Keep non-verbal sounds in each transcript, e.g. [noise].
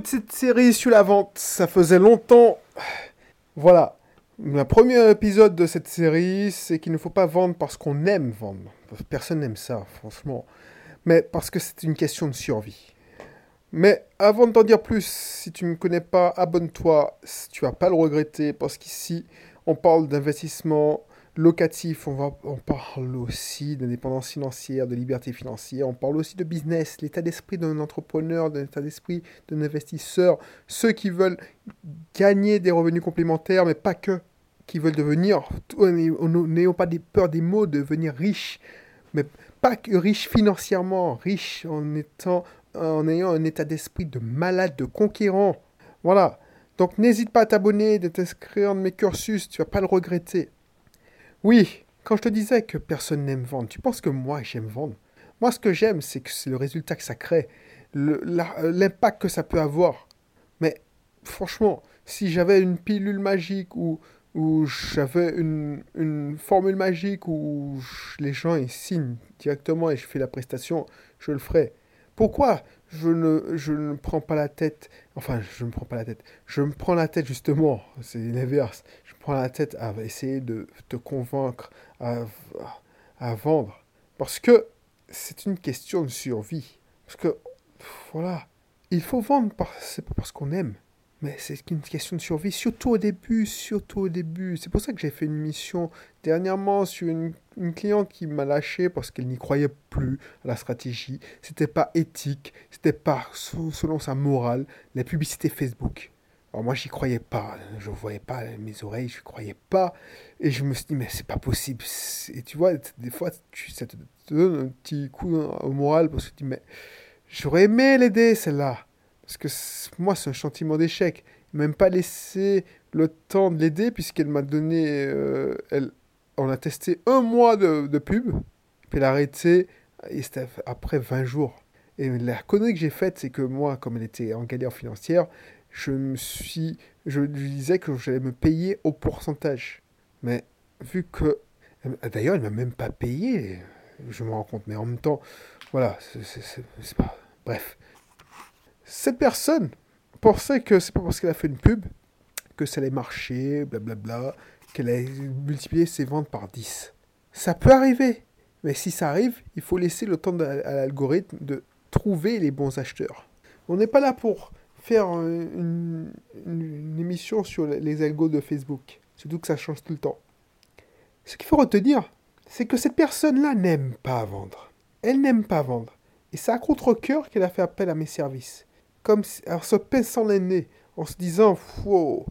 petite série sur la vente. Ça faisait longtemps. Voilà. Le premier épisode de cette série, c'est qu'il ne faut pas vendre parce qu'on aime vendre. Personne n'aime ça, franchement. Mais parce que c'est une question de survie. Mais avant de t'en dire plus, si tu ne me connais pas, abonne-toi. Tu vas pas le regretter parce qu'ici, on parle d'investissement locatif, on, va, on parle aussi d'indépendance financière, de liberté financière, on parle aussi de business, l'état d'esprit d'un entrepreneur, de l'état d'esprit d'un investisseur, ceux qui veulent gagner des revenus complémentaires, mais pas que, qui veulent devenir, n'ayons pas des peur des mots, devenir riches, mais pas que riches financièrement, riches en, étant, en ayant un état d'esprit de malade, de conquérant. Voilà. Donc n'hésite pas à t'abonner, de t'inscrire dans mes cursus, tu vas pas le regretter. Oui, quand je te disais que personne n'aime vendre, tu penses que moi j'aime vendre? Moi ce que j'aime, c'est que c'est le résultat que ça crée, l'impact que ça peut avoir. Mais franchement, si j'avais une pilule magique ou, j'avais une, formule magique où les gens signent directement et je fais la prestation, je le ferais. Pourquoi je ne, je ne prends pas la tête Enfin, je ne prends pas la tête. Je me prends la tête justement, c'est l'inverse prends la tête à essayer de te convaincre à, à vendre. Parce que c'est une question de survie. Parce que, voilà, il faut vendre, c'est pas parce qu'on aime. Mais c'est une question de survie, surtout au début, surtout au début. C'est pour ça que j'ai fait une mission dernièrement sur une, une cliente qui m'a lâché parce qu'elle n'y croyait plus à la stratégie. C'était pas éthique, c'était pas selon sa morale, la publicité Facebook. Alors moi, j'y croyais pas. Je voyais pas mes oreilles, je croyais pas. Et je me suis dit, mais c'est pas possible. Et tu vois, des fois, tu, ça te donne un petit coup au moral parce que tu dis, mais j'aurais aimé l'aider, celle-là. Parce que moi, c'est un sentiment d'échec. Même pas laissé le temps de l'aider puisqu'elle m'a donné. Euh, elle, on a testé un mois de, de pub. Puis elle a arrêté et c'était après 20 jours. Et la connerie que j'ai faite, c'est que moi, comme elle était en galère financière, je me suis, je lui disais que j'allais me payer au pourcentage. Mais vu que, d'ailleurs, elle m'a même pas payé, je me rends compte. Mais en même temps, voilà, c'est pas, bref. Cette personne pensait que c'est pas parce qu'elle a fait une pub que ça allait marcher, blablabla, qu'elle allait multiplier ses ventes par 10. Ça peut arriver, mais si ça arrive, il faut laisser le temps à l'algorithme de trouver les bons acheteurs. On n'est pas là pour faire une, émission sur les algos de Facebook. Surtout que ça change tout le temps. Ce qu'il faut retenir, c'est que cette personne-là n'aime pas vendre. Elle n'aime pas vendre. Et c'est à contre-coeur qu'elle a fait appel à mes services. Comme en se pinçant les nez, en se disant, wow,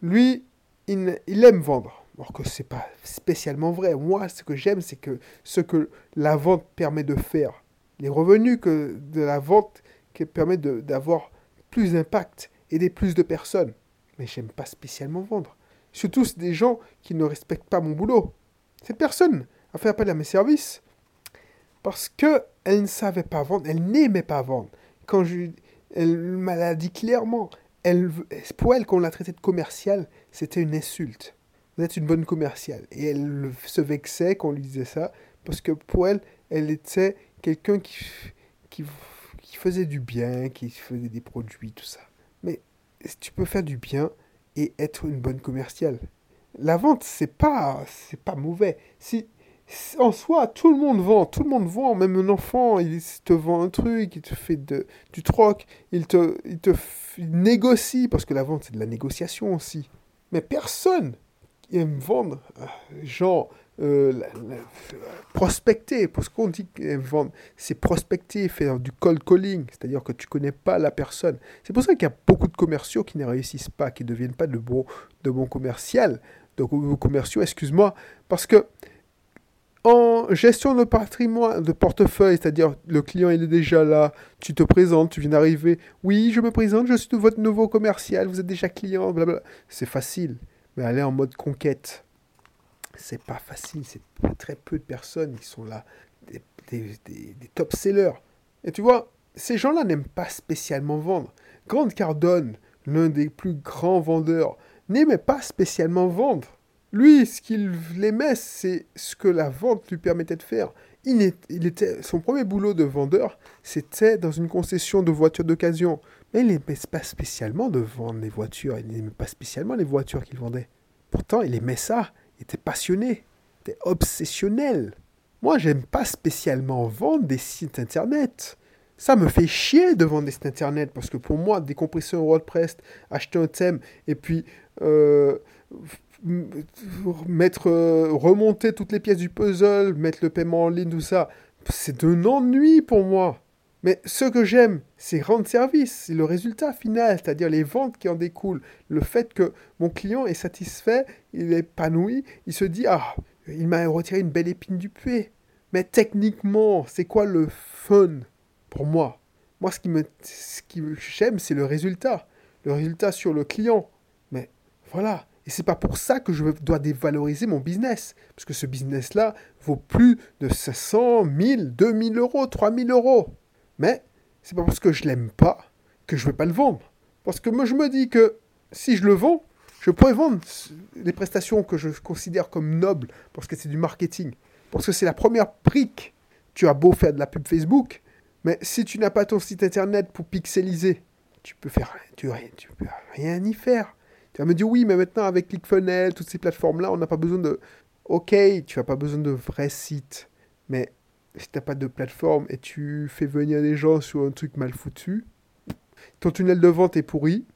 lui, il, il aime vendre. Alors que c'est pas spécialement vrai. Moi, ce que j'aime, c'est que ce que la vente permet de faire, les revenus que de la vente qui permet d'avoir plus d'impact, aider plus de personnes. Mais j'aime pas spécialement vendre. Surtout des gens qui ne respectent pas mon boulot. Cette personne a fait appel à mes services parce que elle ne savait pas vendre, elle n'aimait pas vendre. Quand je, elle m'a dit clairement, elle, pour elle, qu'on l'a traité de commercial, c'était une insulte. Vous êtes une bonne commerciale. Et elle se vexait qu'on lui disait ça, parce que pour elle, elle était quelqu'un qui, qui qui faisait du bien, qui faisait des produits, tout ça. Mais tu peux faire du bien et être une bonne commerciale. La vente, c'est pas, c'est pas mauvais. Si, en soi, tout le monde vend, tout le monde vend, même un enfant, il te vend un truc, il te fait de, du troc, il te, il te négocie, parce que la vente, c'est de la négociation aussi. Mais personne aime vendre, euh, euh, prospecter, parce qu'on dit vendre, c'est prospecter, faire du cold calling, c'est-à-dire que tu connais pas la personne. C'est pour ça qu'il y a beaucoup de commerciaux qui ne réussissent pas, qui ne deviennent pas de bons, de de commerciaux, excuse-moi, parce que en gestion de patrimoine, de portefeuille, c'est-à-dire le client il est déjà là, tu te présentes, tu viens d'arriver, oui, je me présente, je suis votre nouveau commercial, vous êtes déjà client, blablabla. C'est facile, mais aller en mode conquête c'est pas facile, c'est très peu de personnes qui sont là, des, des, top sellers. Et tu vois, ces gens-là n'aiment pas spécialement vendre. Grande Cardone, l'un des plus grands vendeurs, n'aimait pas spécialement vendre. Lui, ce qu'il aimait, c'est ce que la vente lui permettait de faire. Il, était, son premier boulot de vendeur, c'était dans une concession de voitures d'occasion. Mais il n'aimait pas spécialement de vendre les voitures, il n'aimait pas spécialement les voitures qu'il vendait. Pourtant, il aimait ça, il était passionné, était obsessionnel. Moi, j'aime pas spécialement vendre des sites internet. Ça me fait chier de vendre des sites internet parce que pour moi, décompresser un WordPress, acheter un thème et puis euh, euh, remonter toutes les pièces du puzzle, mettre le paiement en ligne, tout ça, c'est de ennui pour moi. Mais ce que j'aime, c'est rendre service, c'est le résultat final, c'est-à-dire les ventes qui en découlent, le fait que mon client est satisfait, il est épanoui, il se dit ah, il m'a retiré une belle épine du pied. Mais techniquement, c'est quoi le fun pour moi? Moi, ce qui me, ce qui j'aime, c'est le résultat, le résultat sur le client. Mais voilà, et c'est pas pour ça que je dois dévaloriser mon business. Parce que ce business-là vaut plus de 500, 1000, 2000 euros, 3000 euros. Mais c'est pas parce que je l'aime pas que je vais pas le vendre. Parce que moi, je me dis que si je le vends, je pourrais vendre les prestations que je considère comme nobles parce que c'est du marketing. Parce que c'est la première brique. Tu as beau faire de la pub Facebook, mais si tu n'as pas ton site internet pour pixeliser, tu peux faire, tu, peux rien y faire. Tu vas me dire, oui, mais maintenant avec ClickFunnels, toutes ces plateformes-là, on n'a pas besoin de... Ok, tu n'as pas besoin de vrais sites. Mais si tu n'as pas de plateforme et tu fais venir des gens sur un truc mal foutu, ton tunnel de vente est pourri,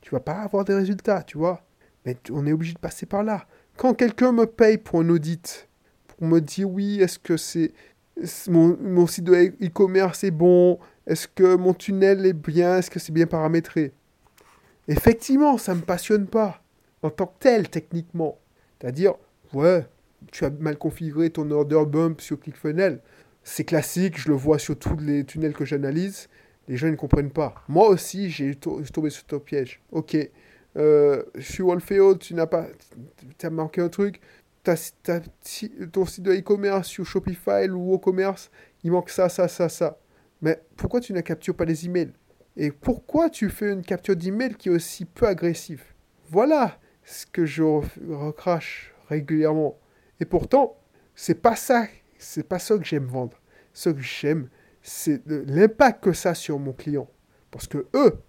tu vas pas avoir des résultats, tu vois. Mais on est obligé de passer par là. Quand quelqu'un me paye pour un audit, pour me dire oui, est-ce que c'est mon, mon site de e-commerce est bon, est-ce que mon tunnel est bien, est-ce que c'est bien paramétré? Effectivement, ça ne me passionne pas, en tant que tel, techniquement. C'est-à-dire, ouais, tu as mal configuré ton order bump sur ClickFunnels. C'est classique, je le vois sur tous les tunnels que j'analyse. Les gens ne comprennent pas. Moi aussi, j'ai tombé sur ton piège. Ok, euh, sur Wolfeo, tu n'as pas, tu as manqué un truc. ton site de e-commerce sur Shopify ou WooCommerce, il manque ça, ça, ça, ça. Mais pourquoi tu ne captures pas les emails? Et pourquoi tu fais une capture d'email qui est aussi peu agressive? Voilà ce que je recrache régulièrement. Et pourtant, c'est pas ça, c'est pas ça que j'aime vendre. Ce que j'aime, c'est l'impact que ça a sur mon client. Parce que eux,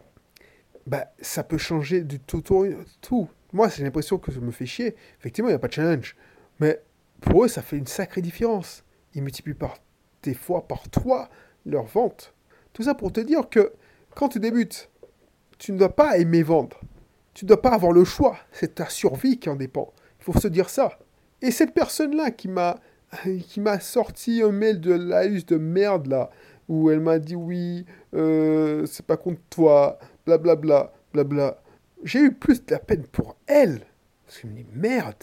bah, ça peut changer du tout au tout. Moi, j'ai l'impression que ça me fait chier. Effectivement, il n'y a pas de challenge. Mais pour eux, ça fait une sacrée différence. Ils multiplient par des fois par trois leur vente. Tout ça pour te dire que quand tu débutes, tu ne dois pas aimer vendre. Tu ne dois pas avoir le choix. C'est ta survie qui en dépend. Il faut se dire ça. Et cette personne-là qui m'a [laughs] qui m'a sorti un mail de laïus de merde là, où elle m'a dit oui, euh, c'est pas contre toi, blablabla, blabla. J'ai eu plus de la peine pour elle. Parce que je me dis merde.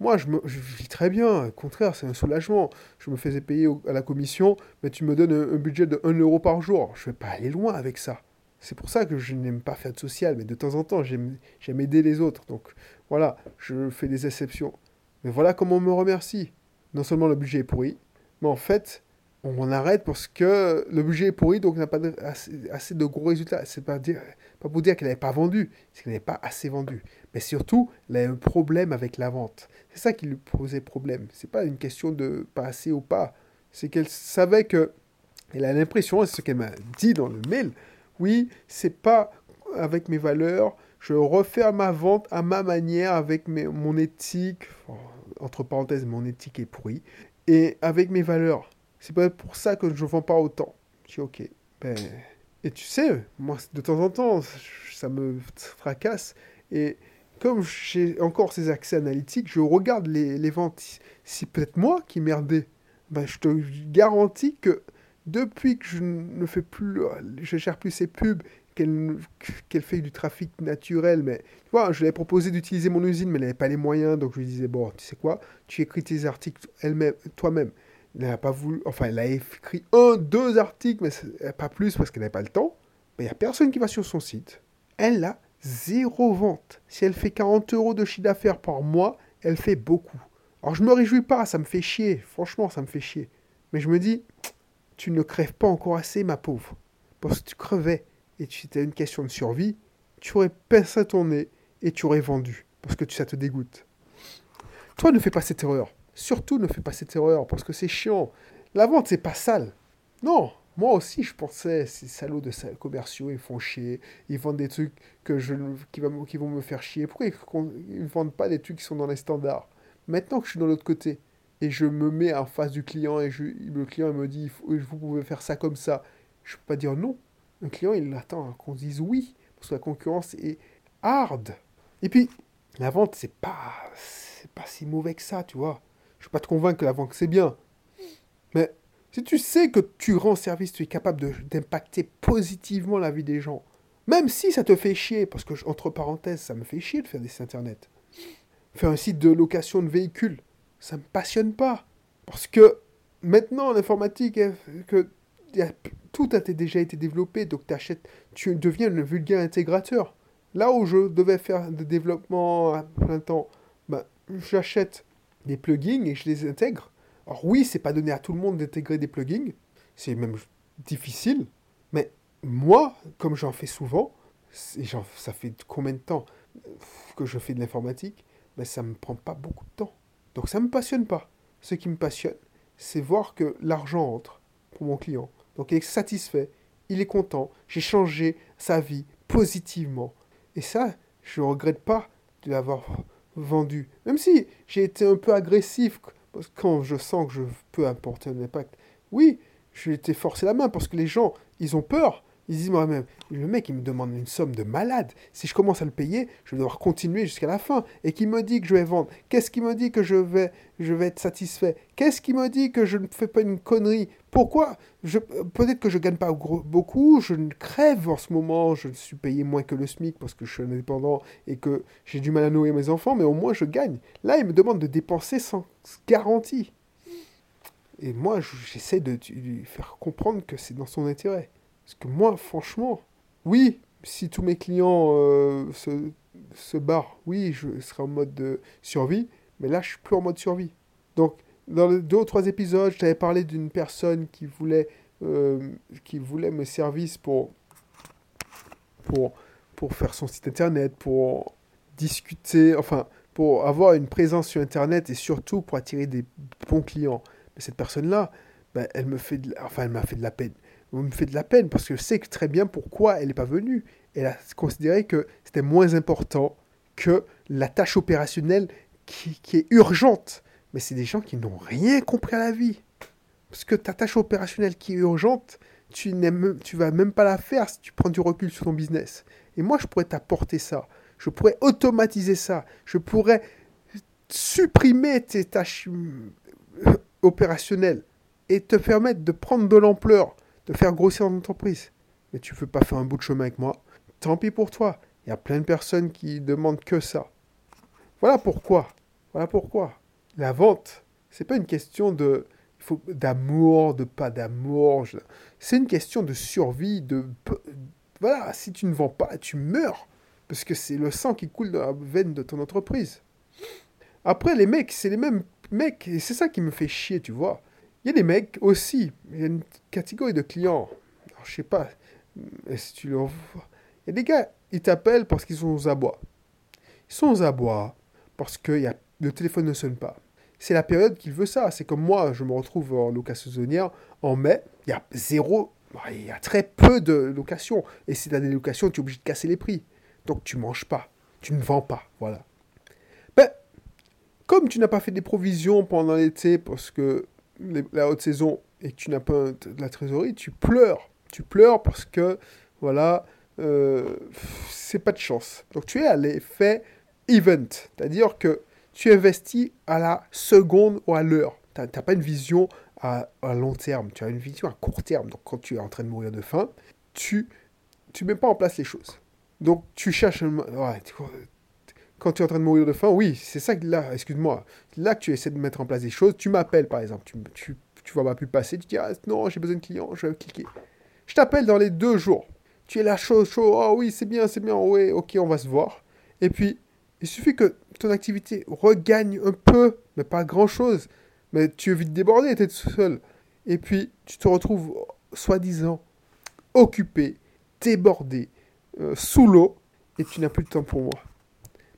Moi, je, me, je vis très bien. Au contraire, c'est un soulagement. Je me faisais payer à la commission, mais tu me donnes un, un budget de 1 euro par jour. Je vais pas aller loin avec ça. C'est pour ça que je n'aime pas faire de social, mais de temps en temps, j'aime aider les autres. Donc voilà, je fais des exceptions. Mais voilà comment on me remercie. Non seulement le budget est pourri, mais en fait, on arrête parce que le budget est pourri, donc on n'a pas assez, de gros résultats. C'est pas, dire, pas pour dire qu'elle n'avait pas vendu, c'est qu'elle n'avait pas assez vendu. Mais surtout, elle a un problème avec la vente. C'est ça qui lui posait problème. C'est pas une question de pas assez ou pas. C'est qu'elle savait que, elle a l'impression, c'est ce qu'elle m'a dit dans le mail, oui, c'est pas avec mes valeurs. Je refais ma vente à ma manière, avec mon éthique. Entre parenthèses, mon éthique est pourrie. Et avec mes valeurs. C'est pas pour ça que je vends pas autant. Je dis ok. Ben, et tu sais, moi, de temps en temps, ça me fracasse. Et comme j'ai encore ces accès analytiques, je regarde les, les ventes. Si peut-être moi qui merdais, ben, je te garantis que depuis que je ne fais plus, je gère plus ces pubs, qu'elle fait du trafic naturel, mais tu vois, je lui ai proposé d'utiliser mon usine, mais elle n'avait pas les moyens, donc je lui disais, bon, tu sais quoi, tu écris tes articles elle-même, toi-même. Elle n'a pas voulu, enfin, elle a écrit un, deux articles, mais pas plus parce qu'elle n'avait pas le temps. Il n'y a personne qui va sur son site. Elle a zéro vente. Si elle fait 40 euros de chiffre d'affaires par mois, elle fait beaucoup. Alors je me réjouis pas, ça me fait chier. Franchement, ça me fait chier. Mais je me dis, tu ne crèves pas encore assez, ma pauvre. Parce que tu crevais et c'était une question de survie, tu aurais pincé ton nez et tu aurais vendu. Parce que ça te dégoûte. Toi, ne fais pas cette erreur. Surtout, ne fais pas cette erreur parce que c'est chiant. La vente, c'est pas sale. Non, moi aussi, je pensais, ces salauds de commerciaux, ils font chier. Ils vendent des trucs que je, qui, vont me faire chier. Pourquoi ils ne vendent pas des trucs qui sont dans les standards? Maintenant que je suis de l'autre côté, et je me mets en face du client, et je, le client me dit, vous pouvez faire ça comme ça, je peux pas dire non. Le client, il attend qu'on dise oui, parce que la concurrence est hard. Et puis, la vente, c'est pas, c'est pas si mauvais que ça, tu vois. Je ne pas te convaincre que la vente, c'est bien. Mais si tu sais que tu rends service, tu es capable d'impacter positivement la vie des gens, même si ça te fait chier, parce que, entre parenthèses, ça me fait chier de faire des sites internet. Faire un site de location de véhicules, ça me passionne pas. Parce que maintenant, l'informatique, que tout a déjà été développé, donc achètes, tu deviens le vulgaire intégrateur. Là où je devais faire des développement à plein temps, ben, j'achète des plugins et je les intègre. Alors oui, c'est pas donné à tout le monde d'intégrer des plugins, c'est même difficile, mais moi, comme j'en fais souvent, ça fait combien de temps que je fais de l'informatique, mais ça me prend pas beaucoup de temps. Donc ça me passionne pas. Ce qui me passionne, c'est voir que l'argent entre pour mon client. Donc il est satisfait, il est content, j'ai changé sa vie positivement. Et ça, je ne regrette pas de l'avoir vendu. Même si j'ai été un peu agressif quand je sens que je peux apporter un impact. Oui, j'ai été forcé la main parce que les gens, ils ont peur. Ils disent moi-même, le mec, il me demande une somme de malade. Si je commence à le payer, je vais devoir continuer jusqu'à la fin. Et qui me dit que je vais vendre? Qu'est-ce qui me dit que je vais, je vais être satisfait? Qu'est-ce qui me dit que je ne fais pas une connerie? Pourquoi? Peut-être que je gagne pas beaucoup, je crève en ce moment, je suis payé moins que le SMIC parce que je suis indépendant et que j'ai du mal à nourrir mes enfants, mais au moins je gagne. Là, il me demande de dépenser sans garantie. Et moi, j'essaie de lui faire comprendre que c'est dans son intérêt. Parce que moi, franchement, oui, si tous mes clients euh, se, se, barrent, oui, je serai en mode de survie, mais là, je suis plus en mode survie. Donc, dans deux ou trois épisodes, je t'avais parlé d'une personne qui voulait, euh, qui voulait mes services pour, pour, pour faire son site internet, pour discuter, enfin, pour avoir une présence sur internet et surtout pour attirer des bons clients. Mais cette personne-là, ben, elle me fait, enfin, elle m'a fait de la peine me fait de la peine parce que je sais très bien pourquoi elle n'est pas venue. Elle a considéré que c'était moins important que la tâche opérationnelle qui, est urgente. Mais c'est des gens qui n'ont rien compris à la vie. Parce que ta tâche opérationnelle qui est urgente, tu ne vas même pas la faire si tu prends du recul sur ton business. Et moi, je pourrais t'apporter ça. Je pourrais automatiser ça. Je pourrais supprimer tes tâches euh, opérationnelles et te permettre de prendre de l'ampleur de faire grossir ton entreprise. Mais tu ne veux pas faire un bout de chemin avec moi. Tant pis pour toi. Il y a plein de personnes qui demandent que ça. Voilà pourquoi. Voilà pourquoi. La vente, c'est pas une question de d'amour, de pas d'amour. C'est une question de survie, de voilà, si tu ne vends pas, tu meurs parce que c'est le sang qui coule dans la veine de ton entreprise. Après les mecs, c'est les mêmes mecs et c'est ça qui me fait chier, tu vois. Il y a des mecs aussi, il y a une catégorie de clients. Alors, je sais pas si tu le vois? Il y a des gars, ils t'appellent parce qu'ils sont aux abois. Ils sont aux abois parce que y a, le téléphone ne sonne pas. C'est la période qu'il veut ça. C'est comme moi, je me retrouve en location saisonnière en mai. Il y a zéro, il y a très peu de locations. Et si tu as des locations, tu es obligé de casser les prix. Donc tu manges pas. Tu ne vends pas. Voilà. Ben, comme tu n'as pas fait des provisions pendant l'été parce que la haute saison et que tu n'as pas de la trésorerie, tu pleures. Tu pleures parce que, voilà, euh, c'est pas de chance. Donc tu es à l'effet event, c'est-à-dire que tu investis à la seconde ou à l'heure. Tu n'as pas une vision à, long terme, tu as une vision à court terme. Donc quand tu es en train de mourir de faim, tu ne mets pas en place les choses. Donc tu cherches ouais, quand tu es en train de mourir de faim, oui, c'est ça que là, excuse-moi, là que tu essaies de mettre en place des choses. Tu m'appelles par exemple, tu, tu, tu vois ma pub passer, tu dis ah, non, j'ai besoin de clients, je vais cliquer. Je t'appelle dans les deux jours. Tu es là chaud, chaud, oh oui, c'est bien, c'est bien, oui, ok, on va se voir. Et puis, il suffit que ton activité regagne un peu, mais pas grand-chose. Mais tu es vite débordé, tu es tout seul. Et puis, tu te retrouves, soi-disant, occupé, débordé, euh, sous l'eau, et tu n'as plus de temps pour moi.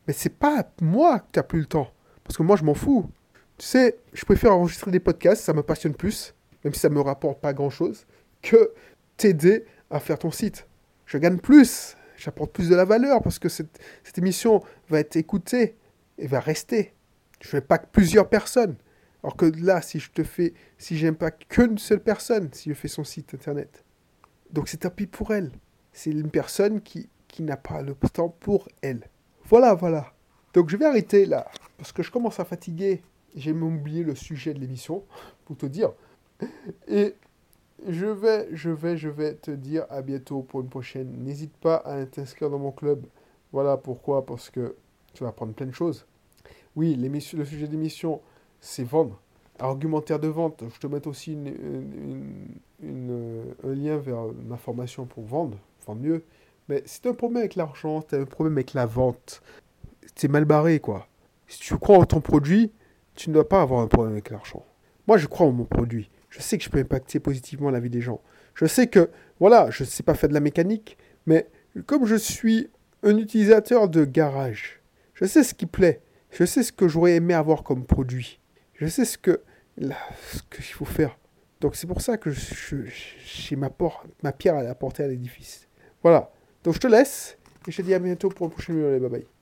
Mais c'est pas moi qui n'as plus le temps. Parce que moi, je m'en fous. Tu sais, je préfère enregistrer des podcasts, ça me passionne plus. même si ça me rapporte pas grand-chose, que t'aider à faire ton site. Je gagne plus, j'apporte plus de la valeur parce que cette, émission va être écoutée et va rester. Je fais pas que plusieurs personnes. Alors que là, si je te fais, si j'aime pas qu'une seule personne, si je fais son site internet, donc c'est tant pis pour elle. C'est une personne qui, qui n'a pas le temps pour elle. Voilà, voilà. Donc je vais arrêter là, parce que je commence à fatiguer. J'ai même oublié le sujet de l'émission, pour te dire. Et je vais, je vais, je vais te dire à bientôt pour une prochaine. N'hésite pas à t'inscrire dans mon club. Voilà pourquoi, parce que tu vas apprendre plein de choses. Oui, le sujet d'émission, c'est vendre. Argumentaire de vente, je te mets aussi un lien vers ma formation pour vendre, vendre mieux. Mais si tu as un problème avec l'argent, tu as un problème avec la vente, c'est mal barré, quoi. Si tu crois en ton produit, tu ne dois pas avoir un problème avec l'argent. Moi, je crois en mon produit. Je sais que je peux impacter positivement la vie des gens. Je sais que, voilà, je ne sais pas faire de la mécanique, mais comme je suis un utilisateur de garage, je sais ce qui plaît. Je sais ce que j'aurais aimé avoir comme produit. Je sais ce que ce qu'il faut faire. Donc c'est pour ça que j'ai ma, ma pierre à apporter à l'édifice. Voilà. Donc je te laisse et je te dis à bientôt pour le prochain vidéo. Bye bye.